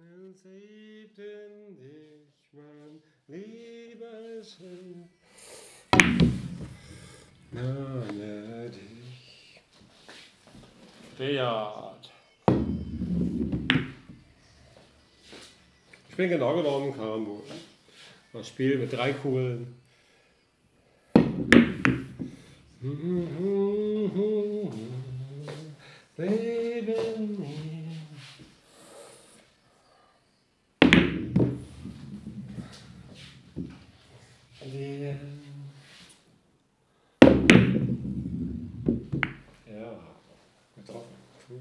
Den siebten dich, mein lieber Schön. Name dich. Beat. Ich bin genau genommen Karambo. Das Spiel mit drei Kugeln. Leben mir. Wir. Ja, getroffen. Cool.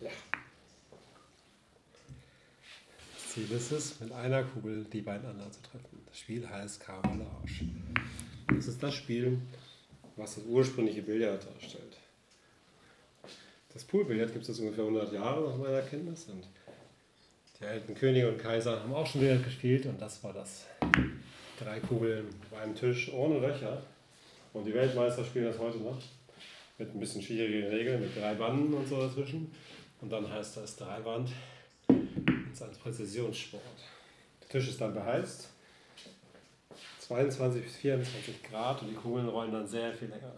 Ja. Das Ziel ist es, mit einer Kugel die beiden anderen zu treffen. Das Spiel heißt Camouflage. Das ist das Spiel, was das ursprüngliche Billard darstellt. Das Poolbillard gibt es ungefähr 100 Jahre nach meiner Kenntnis und die alten Könige und Kaiser haben auch schon Billard gespielt und das war das. Drei Kugeln auf einem Tisch ohne Löcher. Und die Weltmeister spielen das heute noch mit ein bisschen schwierigen Regeln, mit drei Banden und so dazwischen. Und dann heißt das Dreiwand. Das ist ein Präzisionssport. Der Tisch ist dann beheizt. 22 bis 24 Grad und die Kugeln rollen dann sehr viel länger.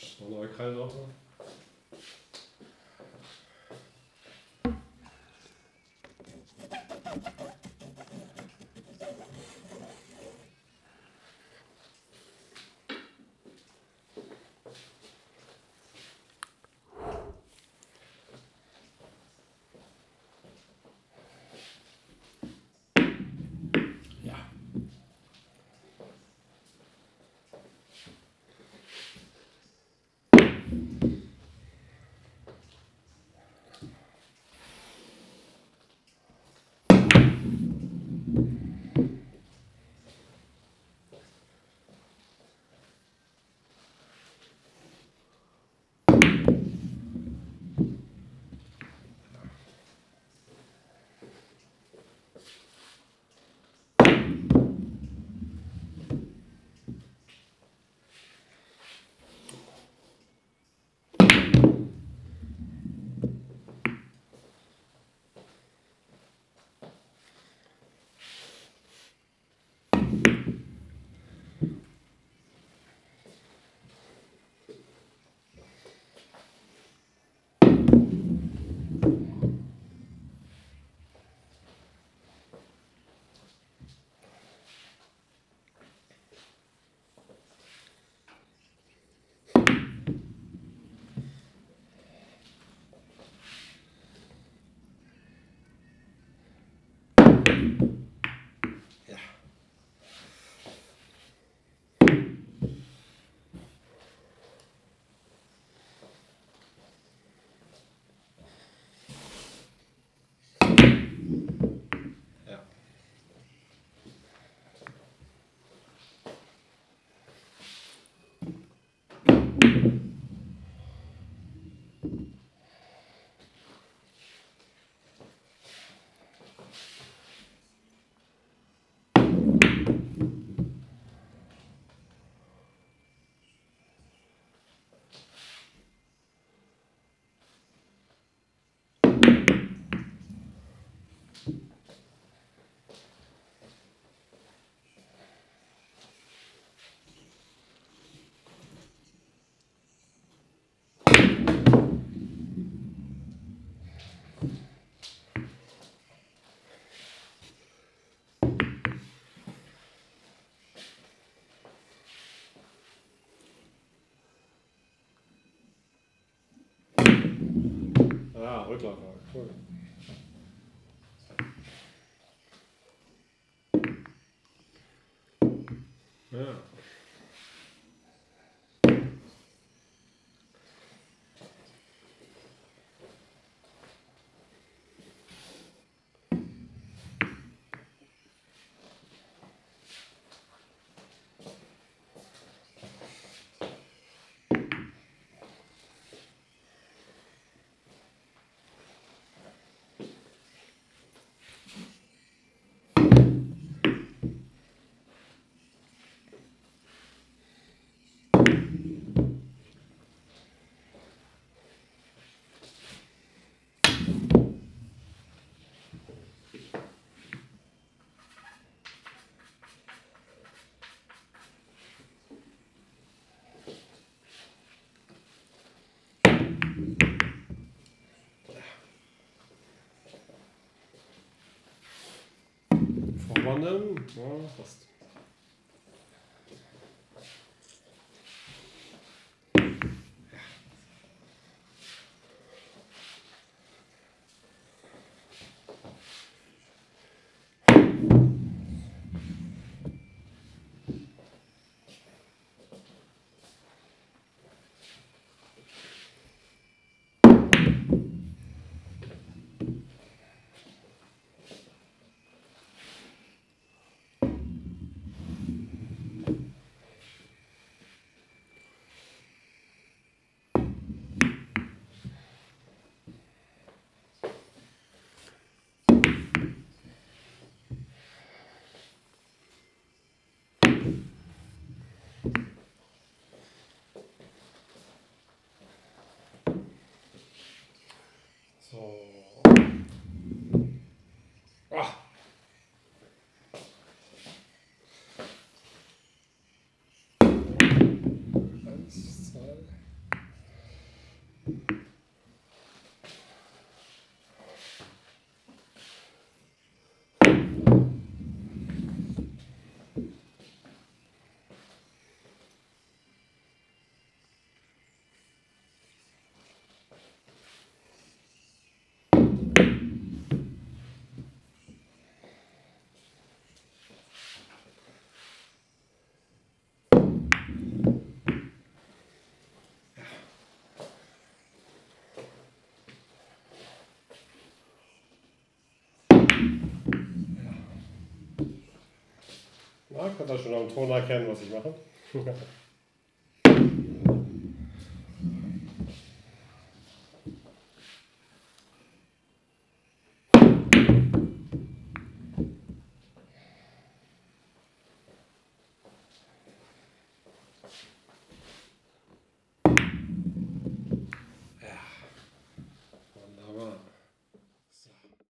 Das war abgerutscht. Rückläufer. Cool. Ja. Vorwandern, ja, fast. Könnt ihr schon am Ton erkennen, was ich mache?